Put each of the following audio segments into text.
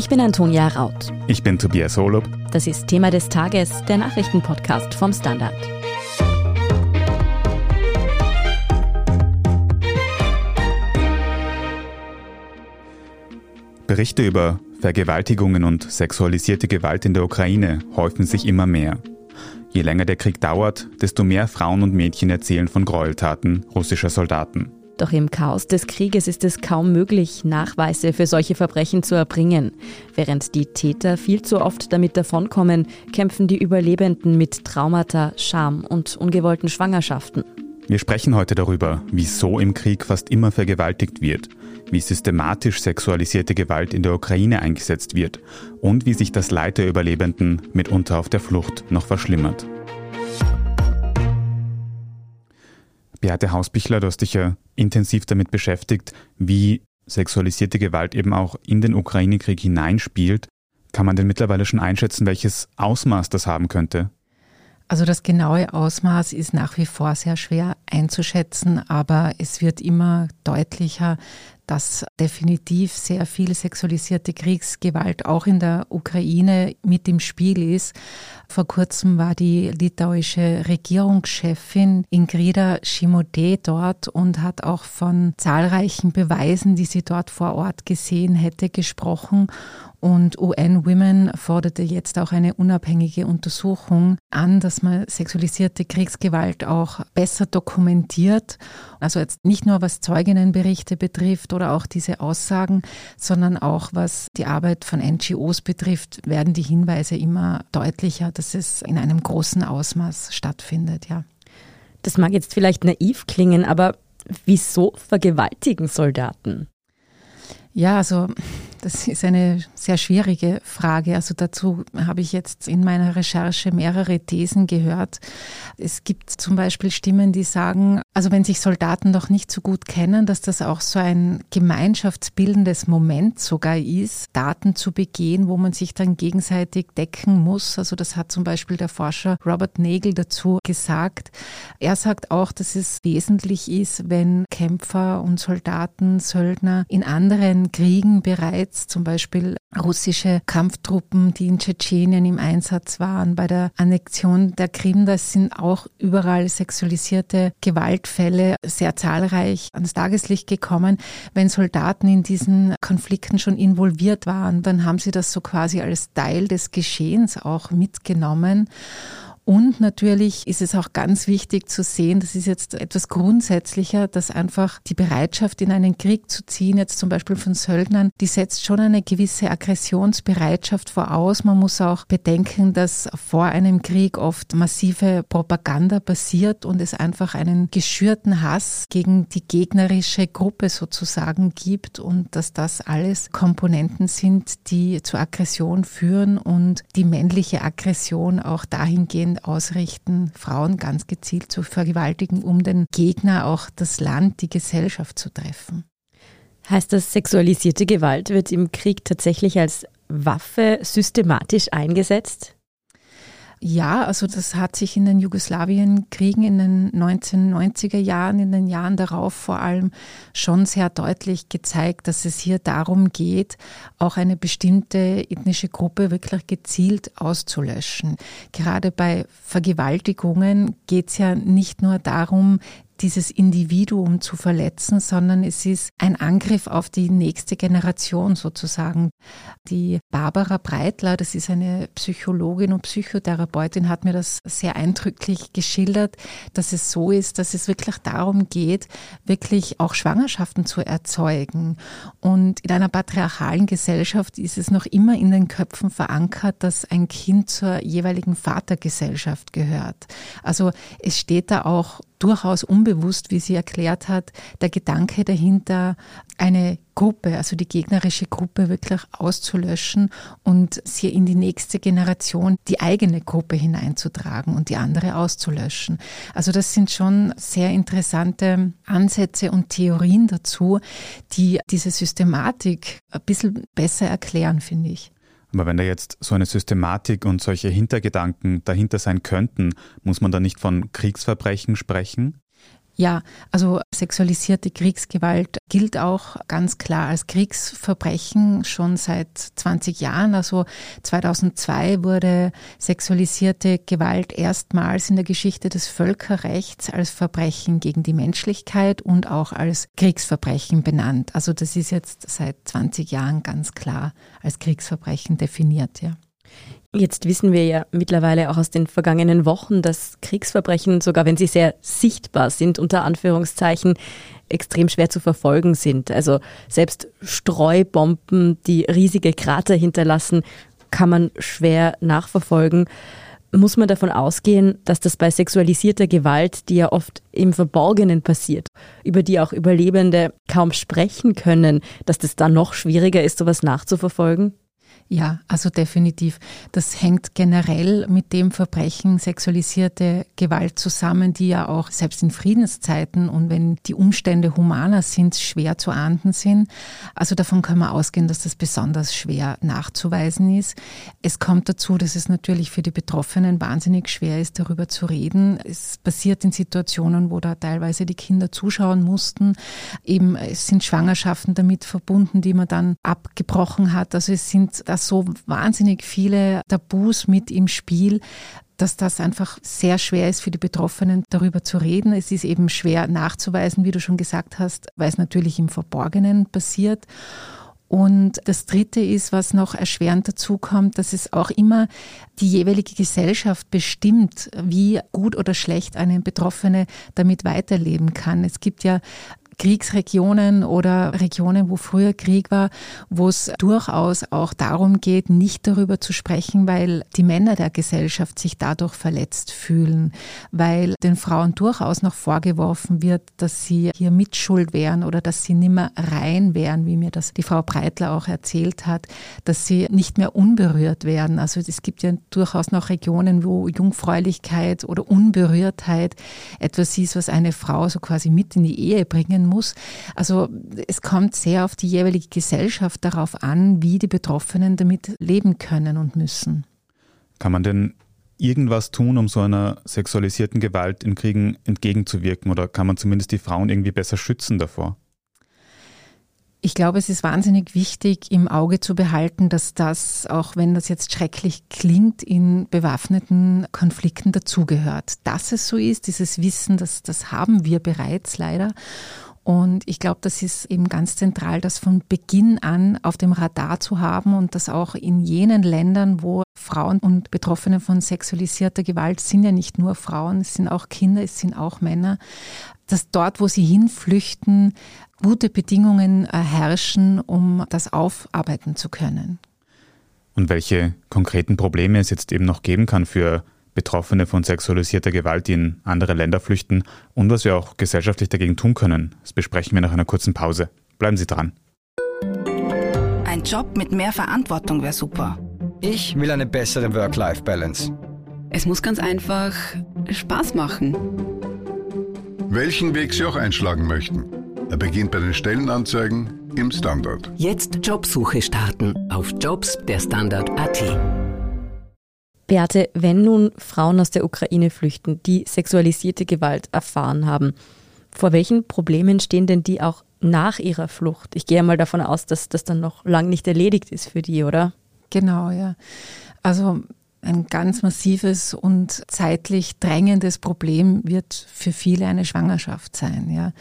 Ich bin Antonia Raut. Ich bin Tobias Holub. Das ist Thema des Tages, der Nachrichtenpodcast vom Standard. Berichte über Vergewaltigungen und sexualisierte Gewalt in der Ukraine häufen sich immer mehr. Je länger der Krieg dauert, desto mehr Frauen und Mädchen erzählen von Gräueltaten russischer Soldaten. Doch im Chaos des Krieges ist es kaum möglich, Nachweise für solche Verbrechen zu erbringen. Während die Täter viel zu oft damit davonkommen, kämpfen die Überlebenden mit Traumata, Scham und ungewollten Schwangerschaften. Wir sprechen heute darüber, wieso im Krieg fast immer vergewaltigt wird, wie systematisch sexualisierte Gewalt in der Ukraine eingesetzt wird und wie sich das Leid der Überlebenden mitunter auf der Flucht noch verschlimmert. Beate Hausbichler, du hast dich ja intensiv damit beschäftigt, wie sexualisierte Gewalt eben auch in den Ukraine-Krieg hineinspielt. Kann man denn mittlerweile schon einschätzen, welches Ausmaß das haben könnte? Also das genaue Ausmaß ist nach wie vor sehr schwer einzuschätzen, aber es wird immer deutlicher, dass definitiv sehr viel sexualisierte Kriegsgewalt auch in der Ukraine mit im Spiel ist. Vor kurzem war die litauische Regierungschefin Ingrida Shimode dort und hat auch von zahlreichen Beweisen, die sie dort vor Ort gesehen hätte, gesprochen. Und UN Women forderte jetzt auch eine unabhängige Untersuchung an, dass man sexualisierte Kriegsgewalt auch besser dokumentiert. Also jetzt nicht nur was Zeuginnenberichte betrifft oder auch diese Aussagen, sondern auch was die Arbeit von NGOs betrifft, werden die Hinweise immer deutlicher, dass es in einem großen Ausmaß stattfindet, ja. Das mag jetzt vielleicht naiv klingen, aber wieso vergewaltigen Soldaten? Ja, also das ist eine sehr schwierige Frage. Also dazu habe ich jetzt in meiner Recherche mehrere Thesen gehört. Es gibt zum Beispiel Stimmen, die sagen, also wenn sich Soldaten noch nicht so gut kennen, dass das auch so ein gemeinschaftsbildendes Moment sogar ist, Daten zu begehen, wo man sich dann gegenseitig decken muss. Also das hat zum Beispiel der Forscher Robert Nagel dazu gesagt. Er sagt auch, dass es wesentlich ist, wenn Kämpfer und Soldaten, Söldner in anderen Kriegen bereits zum Beispiel russische Kampftruppen, die in Tschetschenien im Einsatz waren, bei der Annexion der Krim, das sind auch überall sexualisierte Gewaltfälle sehr zahlreich ans Tageslicht gekommen. Wenn Soldaten in diesen Konflikten schon involviert waren, dann haben sie das so quasi als Teil des Geschehens auch mitgenommen. Und natürlich ist es auch ganz wichtig zu sehen, das ist jetzt etwas grundsätzlicher, dass einfach die Bereitschaft, in einen Krieg zu ziehen, jetzt zum Beispiel von Söldnern, die setzt schon eine gewisse Aggressionsbereitschaft voraus. Man muss auch bedenken, dass vor einem Krieg oft massive Propaganda passiert und es einfach einen geschürten Hass gegen die gegnerische Gruppe sozusagen gibt und dass das alles Komponenten sind, die zur Aggression führen und die männliche Aggression auch dahingehend ausrichten, Frauen ganz gezielt zu vergewaltigen, um den Gegner, auch das Land, die Gesellschaft zu treffen. Heißt das, sexualisierte Gewalt wird im Krieg tatsächlich als Waffe systematisch eingesetzt? Ja, also das hat sich in den Jugoslawienkriegen in den 1990er Jahren, in den Jahren darauf vor allem schon sehr deutlich gezeigt, dass es hier darum geht, auch eine bestimmte ethnische Gruppe wirklich gezielt auszulöschen. Gerade bei Vergewaltigungen geht es ja nicht nur darum, dieses Individuum zu verletzen, sondern es ist ein Angriff auf die nächste Generation sozusagen. Die Barbara Breitler, das ist eine Psychologin und Psychotherapeutin, hat mir das sehr eindrücklich geschildert, dass es so ist, dass es wirklich darum geht, wirklich auch Schwangerschaften zu erzeugen. Und in einer patriarchalen Gesellschaft ist es noch immer in den Köpfen verankert, dass ein Kind zur jeweiligen Vatergesellschaft gehört. Also es steht da auch durchaus unbewusst, wie sie erklärt hat, der Gedanke dahinter, eine Gruppe, also die gegnerische Gruppe wirklich auszulöschen und sie in die nächste Generation die eigene Gruppe hineinzutragen und die andere auszulöschen. Also das sind schon sehr interessante Ansätze und Theorien dazu, die diese Systematik ein bisschen besser erklären, finde ich. Aber wenn da jetzt so eine Systematik und solche Hintergedanken dahinter sein könnten, muss man da nicht von Kriegsverbrechen sprechen? Ja, also sexualisierte Kriegsgewalt gilt auch ganz klar als Kriegsverbrechen schon seit 20 Jahren. Also 2002 wurde sexualisierte Gewalt erstmals in der Geschichte des Völkerrechts als Verbrechen gegen die Menschlichkeit und auch als Kriegsverbrechen benannt. Also das ist jetzt seit 20 Jahren ganz klar als Kriegsverbrechen definiert, ja. Jetzt wissen wir ja mittlerweile auch aus den vergangenen Wochen, dass Kriegsverbrechen, sogar wenn sie sehr sichtbar sind, unter Anführungszeichen, extrem schwer zu verfolgen sind. Also selbst Streubomben, die riesige Krater hinterlassen, kann man schwer nachverfolgen. Muss man davon ausgehen, dass das bei sexualisierter Gewalt, die ja oft im Verborgenen passiert, über die auch Überlebende kaum sprechen können, dass das dann noch schwieriger ist, sowas nachzuverfolgen? Ja, also definitiv. Das hängt generell mit dem Verbrechen sexualisierte Gewalt zusammen, die ja auch selbst in Friedenszeiten und wenn die Umstände humaner sind, schwer zu ahnden sind. Also davon können wir ausgehen, dass das besonders schwer nachzuweisen ist. Es kommt dazu, dass es natürlich für die Betroffenen wahnsinnig schwer ist, darüber zu reden. Es passiert in Situationen, wo da teilweise die Kinder zuschauen mussten. Eben, es sind Schwangerschaften damit verbunden, die man dann abgebrochen hat. Also es sind das so wahnsinnig viele Tabus mit im Spiel, dass das einfach sehr schwer ist für die Betroffenen, darüber zu reden. Es ist eben schwer nachzuweisen, wie du schon gesagt hast, weil es natürlich im Verborgenen passiert. Und das Dritte ist, was noch erschwerend dazu kommt, dass es auch immer die jeweilige Gesellschaft bestimmt, wie gut oder schlecht eine Betroffene damit weiterleben kann. Es gibt ja Kriegsregionen oder Regionen, wo früher Krieg war, wo es durchaus auch darum geht, nicht darüber zu sprechen, weil die Männer der Gesellschaft sich dadurch verletzt fühlen, weil den Frauen durchaus noch vorgeworfen wird, dass sie hier mitschuld wären oder dass sie nimmer rein wären, wie mir das die Frau Breitler auch erzählt hat, dass sie nicht mehr unberührt werden. Also es gibt ja durchaus noch Regionen, wo Jungfräulichkeit oder Unberührtheit etwas ist, was eine Frau so quasi mit in die Ehe bringen muss. Also es kommt sehr auf die jeweilige Gesellschaft darauf an, wie die Betroffenen damit leben können und müssen. Kann man denn irgendwas tun, um so einer sexualisierten Gewalt in Kriegen entgegenzuwirken oder kann man zumindest die Frauen irgendwie besser schützen davor? Ich glaube, es ist wahnsinnig wichtig, im Auge zu behalten, dass das, auch wenn das jetzt schrecklich klingt, in bewaffneten Konflikten dazugehört. Dass es so ist, dieses Wissen, das, das haben wir bereits leider. Und ich glaube, das ist eben ganz zentral, das von Beginn an auf dem Radar zu haben und das auch in jenen Ländern, wo Frauen und Betroffene von sexualisierter Gewalt sind ja nicht nur Frauen, es sind auch Kinder, es sind auch Männer, dass dort, wo sie hinflüchten, gute Bedingungen herrschen, um das aufarbeiten zu können. Und welche konkreten Probleme es jetzt eben noch geben kann für Betroffene von sexualisierter Gewalt, die in andere Länder flüchten und was wir auch gesellschaftlich dagegen tun können. Das besprechen wir nach einer kurzen Pause. Bleiben Sie dran. Ein Job mit mehr Verantwortung wäre super. Ich will eine bessere Work-Life-Balance. Es muss ganz einfach Spaß machen. Welchen Weg Sie auch einschlagen möchten. Er beginnt bei den Stellenanzeigen im Standard. Jetzt Jobsuche starten auf Jobs der Standard.at. Beate, wenn nun Frauen aus der Ukraine flüchten, die sexualisierte Gewalt erfahren haben, vor welchen Problemen stehen denn die auch nach ihrer Flucht? Ich gehe mal davon aus, dass das dann noch lang nicht erledigt ist für die, oder? Genau, ja. Also ein ganz massives und zeitlich drängendes Problem wird für viele eine Schwangerschaft sein, ja.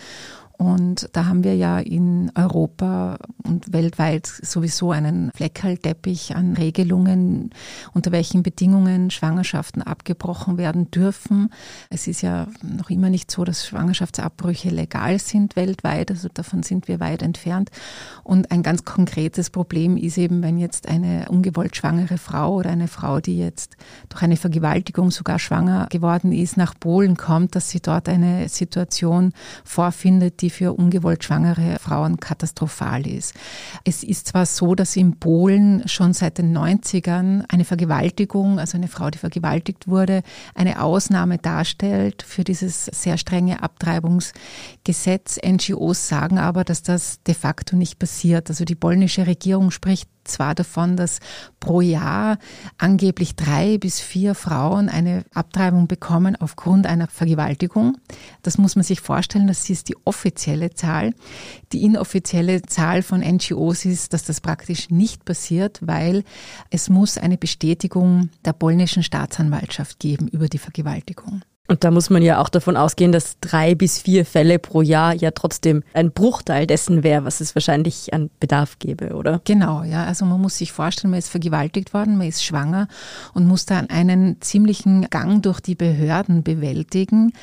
Und da haben wir ja in Europa und weltweit sowieso einen Fleckerlteppich an Regelungen, unter welchen Bedingungen Schwangerschaften abgebrochen werden dürfen. Es ist ja noch immer nicht so, dass Schwangerschaftsabbrüche legal sind weltweit, also davon sind wir weit entfernt. Und ein ganz konkretes Problem ist eben, wenn jetzt eine ungewollt schwangere Frau oder eine Frau, die jetzt durch eine Vergewaltigung sogar schwanger geworden ist, nach Polen kommt, dass sie dort eine Situation vorfindet, die die für ungewollt schwangere Frauen katastrophal ist. Es ist zwar so, dass in Polen schon seit den 90ern eine Vergewaltigung, also eine Frau, die vergewaltigt wurde, eine Ausnahme darstellt für dieses sehr strenge Abtreibungsgesetz. NGOs sagen aber, dass das de facto nicht passiert. Also die polnische Regierung spricht zwar davon, dass pro Jahr angeblich drei bis vier Frauen eine Abtreibung bekommen aufgrund einer Vergewaltigung. Das muss man sich vorstellen, das ist die offizielle Zahl. Die inoffizielle Zahl von NGOs ist, dass das praktisch nicht passiert, weil es muss eine Bestätigung der polnischen Staatsanwaltschaft geben über die Vergewaltigung. Und da muss man ja auch davon ausgehen, dass drei bis vier Fälle pro Jahr ja trotzdem ein Bruchteil dessen wäre, was es wahrscheinlich an Bedarf gäbe, oder? Genau, ja. Also man muss sich vorstellen, man ist vergewaltigt worden, man ist schwanger und muss dann einen ziemlichen Gang durch die Behörden bewältigen,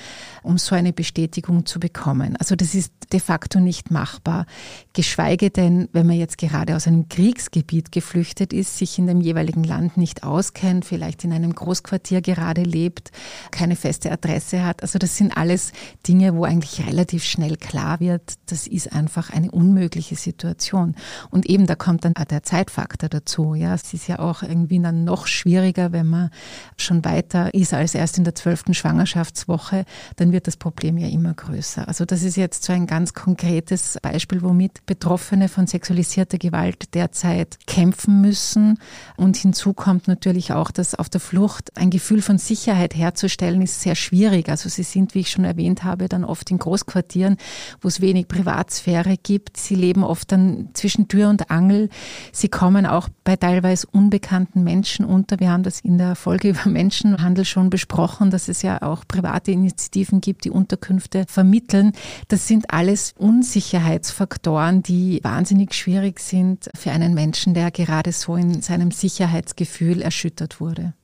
um so eine Bestätigung zu bekommen. Also das ist de facto nicht machbar. Geschweige denn, wenn man jetzt gerade aus einem Kriegsgebiet geflüchtet ist, sich in dem jeweiligen Land nicht auskennt, vielleicht in einem Großquartier gerade lebt, keine feste Adresse hat. Also das sind alles Dinge, wo eigentlich relativ schnell klar wird, das ist einfach eine unmögliche Situation. Und eben da kommt dann der Zeitfaktor dazu. Ja, es ist ja auch irgendwie dann noch schwieriger, wenn man schon weiter ist als erst in der zwölften Schwangerschaftswoche, dann wird das Problem ja immer größer. Also das ist jetzt so ein ganz konkretes Beispiel, womit Betroffene von sexualisierter Gewalt derzeit kämpfen müssen. Und hinzu kommt natürlich auch, dass auf der Flucht ein Gefühl von Sicherheit herzustellen ist sehr schwierig. Also sie sind, wie ich schon erwähnt habe, dann oft in Großquartieren, wo es wenig Privatsphäre gibt. Sie leben oft dann zwischen Tür und Angel. Sie kommen auch bei teilweise unbekannten Menschen unter. Wir haben das in der Folge über Menschenhandel schon besprochen, dass es ja auch private Initiativen gibt, die Unterkünfte vermitteln. Das sind alles Unsicherheitsfaktoren, die wahnsinnig schwierig sind für einen Menschen, der gerade so in seinem Sicherheitsgefühl erschüttert wurde.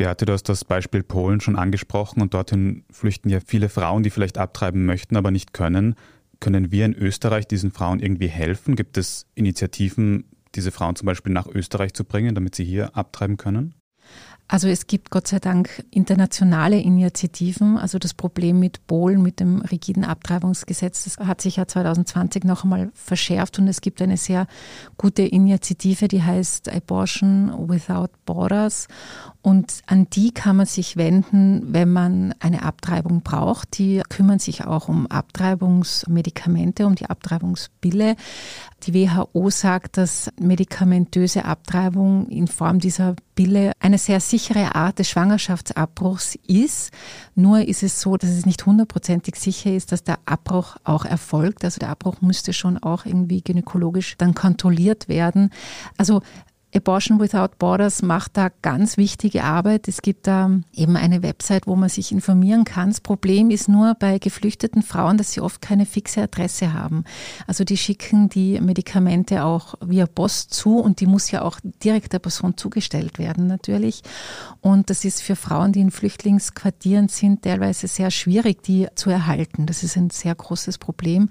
Beate, du hast das Beispiel Polen schon angesprochen und dorthin flüchten ja viele Frauen, die vielleicht abtreiben möchten, aber nicht können. Können wir in Österreich diesen Frauen irgendwie helfen? Gibt es Initiativen, diese Frauen zum Beispiel nach Österreich zu bringen, damit sie hier abtreiben können? Also es gibt Gott sei Dank internationale Initiativen. Also das Problem mit Polen, mit dem rigiden Abtreibungsgesetz, das hat sich ja 2020 noch einmal verschärft und es gibt eine sehr gute Initiative, die heißt Abortion Without Borders. Und an die kann man sich wenden, wenn man eine Abtreibung braucht. Die kümmern sich auch um Abtreibungsmedikamente, um die Abtreibungspille. Die WHO sagt, dass medikamentöse Abtreibung in Form dieser Pille eine sehr sichere Art des Schwangerschaftsabbruchs ist. Nur ist es so, dass es nicht hundertprozentig sicher ist, dass der Abbruch auch erfolgt. Also der Abbruch müsste schon auch irgendwie gynäkologisch dann kontrolliert werden. Also Abortion Without Borders macht da ganz wichtige Arbeit. Es gibt da eben eine Website, wo man sich informieren kann. Das Problem ist nur bei geflüchteten Frauen, dass sie oft keine fixe Adresse haben. Also die schicken die Medikamente auch via Post zu und die muss ja auch direkt der Person zugestellt werden natürlich. Und das ist für Frauen, die in Flüchtlingsquartieren sind, teilweise sehr schwierig, die zu erhalten. Das ist ein sehr großes Problem.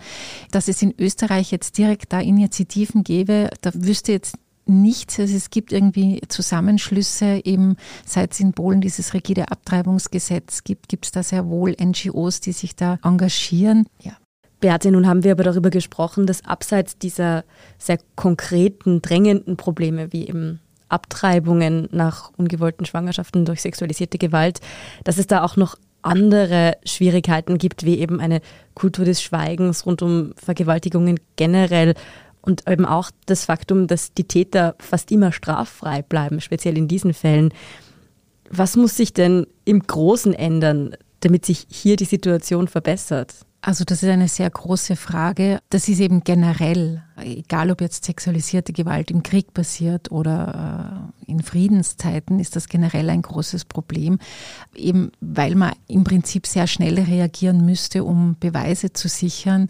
Dass es in Österreich jetzt direkt da Initiativen gäbe, da wüsste jetzt nichts. Also es gibt irgendwie Zusammenschlüsse, eben seit es in Polen dieses rigide Abtreibungsgesetz gibt, gibt es da sehr wohl NGOs, die sich da engagieren. Ja. Beate, nun haben wir aber darüber gesprochen, dass abseits dieser sehr konkreten, drängenden Probleme wie eben Abtreibungen nach ungewollten Schwangerschaften durch sexualisierte Gewalt, dass es da auch noch andere Schwierigkeiten gibt, wie eben eine Kultur des Schweigens rund um Vergewaltigungen generell und eben auch das Faktum, dass die Täter fast immer straffrei bleiben, speziell in diesen Fällen. Was muss sich denn im Großen ändern, damit sich hier die Situation verbessert? Also das ist eine sehr große Frage. Das ist eben generell, egal ob jetzt sexualisierte Gewalt im Krieg passiert oder äh, in Friedenszeiten, ist das generell ein großes Problem. Eben weil man im Prinzip sehr schnell reagieren müsste, um Beweise zu sichern.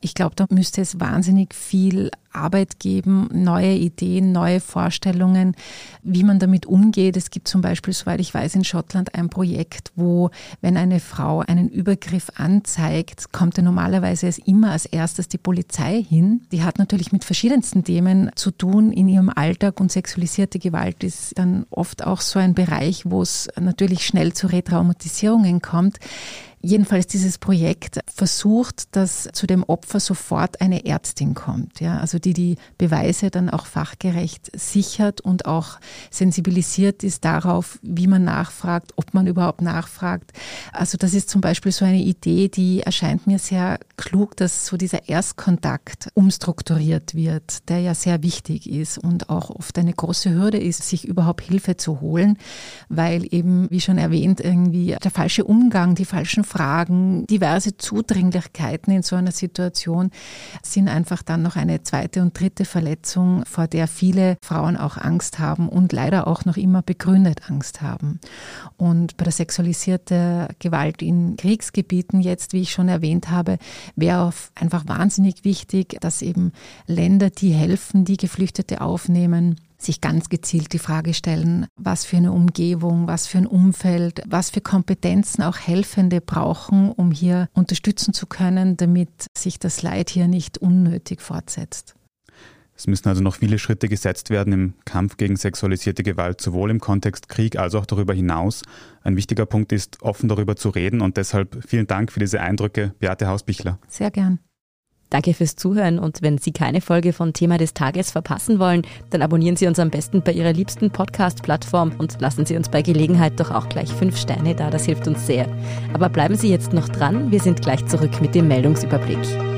Ich glaube, da müsste es wahnsinnig viel Arbeit geben, neue Ideen, neue Vorstellungen, wie man damit umgeht. Es gibt zum Beispiel, soweit ich weiß, in Schottland ein Projekt, wo, wenn eine Frau einen Übergriff anzeigt, kommt ja normalerweise immer als erstes die Polizei hin. Die hat natürlich mit verschiedensten Themen zu tun in ihrem Alltag und sexualisierte Gewalt ist dann oft auch so ein Bereich, wo es natürlich schnell zu Retraumatisierungen kommt. Jedenfalls dieses Projekt versucht, dass zu dem Opfer sofort eine Ärztin kommt, ja, also die die Beweise dann auch fachgerecht sichert und auch sensibilisiert ist darauf, wie man nachfragt, ob man überhaupt nachfragt. Also das ist zum Beispiel so eine Idee, die erscheint mir sehr klug, dass so dieser Erstkontakt umstrukturiert wird, der ja sehr wichtig ist und auch oft eine große Hürde ist, sich überhaupt Hilfe zu holen, weil eben, wie schon erwähnt, irgendwie der falsche Umgang, die falschen Fragen, diverse Zudringlichkeiten in so einer Situation sind einfach dann noch eine zweite und dritte Verletzung, vor der viele Frauen auch Angst haben und leider auch noch immer begründet Angst haben. Und bei der sexualisierten Gewalt in Kriegsgebieten jetzt, wie ich schon erwähnt habe, wäre einfach wahnsinnig wichtig, dass eben Länder, die helfen, die Geflüchtete aufnehmen, sich ganz gezielt die Frage stellen, was für eine Umgebung, was für ein Umfeld, was für Kompetenzen auch Helfende brauchen, um hier unterstützen zu können, damit sich das Leid hier nicht unnötig fortsetzt. Es müssen also noch viele Schritte gesetzt werden im Kampf gegen sexualisierte Gewalt, sowohl im Kontext Krieg als auch darüber hinaus. Ein wichtiger Punkt ist, offen darüber zu reden und deshalb vielen Dank für diese Eindrücke, Beate Hausbichler. Sehr gern. Danke fürs Zuhören und wenn Sie keine Folge von Thema des Tages verpassen wollen, dann abonnieren Sie uns am besten bei Ihrer liebsten Podcast-Plattform und lassen Sie uns bei Gelegenheit doch auch gleich fünf Steine da, das hilft uns sehr. Aber bleiben Sie jetzt noch dran, wir sind gleich zurück mit dem Meldungsüberblick.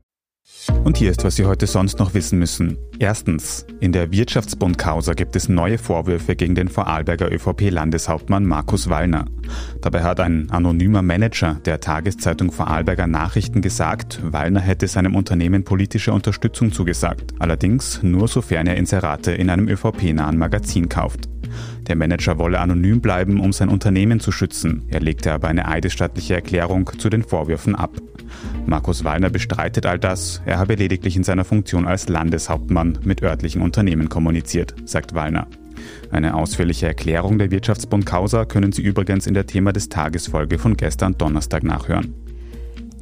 Und hier ist, was Sie heute sonst noch wissen müssen. Erstens, in der Wirtschaftsbund-Causa gibt es neue Vorwürfe gegen den Vorarlberger ÖVP-Landeshauptmann Markus Wallner. Dabei hat ein anonymer Manager der Tageszeitung Vorarlberger Nachrichten gesagt, Wallner hätte seinem Unternehmen politische Unterstützung zugesagt. Allerdings nur sofern er Inserate in einem ÖVP-nahen Magazin kauft. Der Manager wolle anonym bleiben, um sein Unternehmen zu schützen. Er legte aber eine eidesstattliche Erklärung zu den Vorwürfen ab. Markus Wallner bestreitet all das, er habe lediglich in seiner Funktion als Landeshauptmann mit örtlichen Unternehmen kommuniziert, sagt Wallner. Eine ausführliche Erklärung der Wirtschaftsbund Causa können Sie übrigens in der Thema des Tagesfolge von gestern Donnerstag nachhören.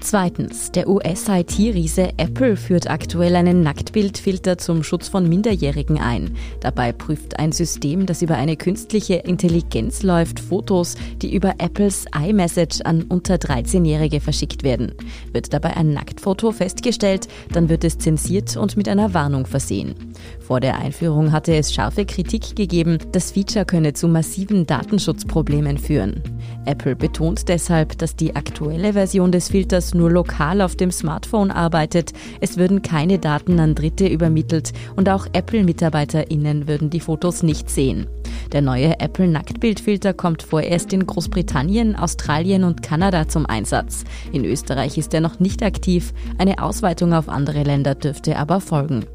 Zweitens, der US-IT-Riese Apple führt aktuell einen Nacktbildfilter zum Schutz von Minderjährigen ein. Dabei prüft ein System, das über eine künstliche Intelligenz läuft, Fotos, die über Apples iMessage an unter 13-Jährige verschickt werden. Wird dabei ein Nacktfoto festgestellt, dann wird es zensiert und mit einer Warnung versehen. Vor der Einführung hatte es scharfe Kritik gegeben, das Feature könne zu massiven Datenschutzproblemen führen. Apple betont deshalb, dass die aktuelle Version des Filters nur lokal auf dem Smartphone arbeitet. Es würden keine Daten an Dritte übermittelt und auch Apple-MitarbeiterInnen würden die Fotos nicht sehen. Der neue Apple Nacktbildfilter kommt vorerst in Großbritannien, Australien und Kanada zum Einsatz. In Österreich ist er noch nicht aktiv. Eine Ausweitung auf andere Länder dürfte aber folgen.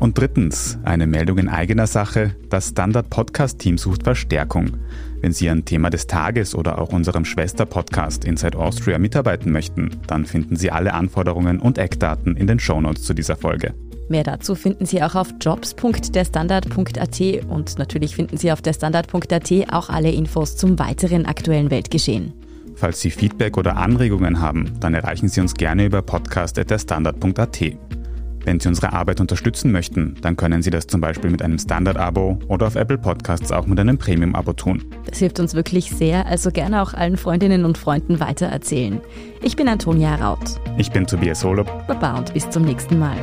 Und drittens, eine Meldung in eigener Sache. Das Standard Podcast Team sucht Verstärkung. Wenn Sie an Thema des Tages oder auch unserem Schwester-Podcast Inside Austria mitarbeiten möchten, dann finden Sie alle Anforderungen und Eckdaten in den Shownotes zu dieser Folge. Mehr dazu finden Sie auch auf jobs.derstandard.at und natürlich finden Sie auf derstandard.at auch alle Infos zum weiteren aktuellen Weltgeschehen. Falls Sie Feedback oder Anregungen haben, dann erreichen Sie uns gerne über podcast.derstandard.at. Wenn Sie unsere Arbeit unterstützen möchten, dann können Sie das zum Beispiel mit einem Standard-Abo oder auf Apple Podcasts auch mit einem Premium-Abo tun. Das hilft uns wirklich sehr, also gerne auch allen Freundinnen und Freunden weitererzählen. Ich bin Antonia Raut. Ich bin Tobias Holub. Baba und bis zum nächsten Mal.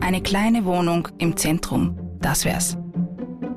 Eine kleine Wohnung im Zentrum, das wär's.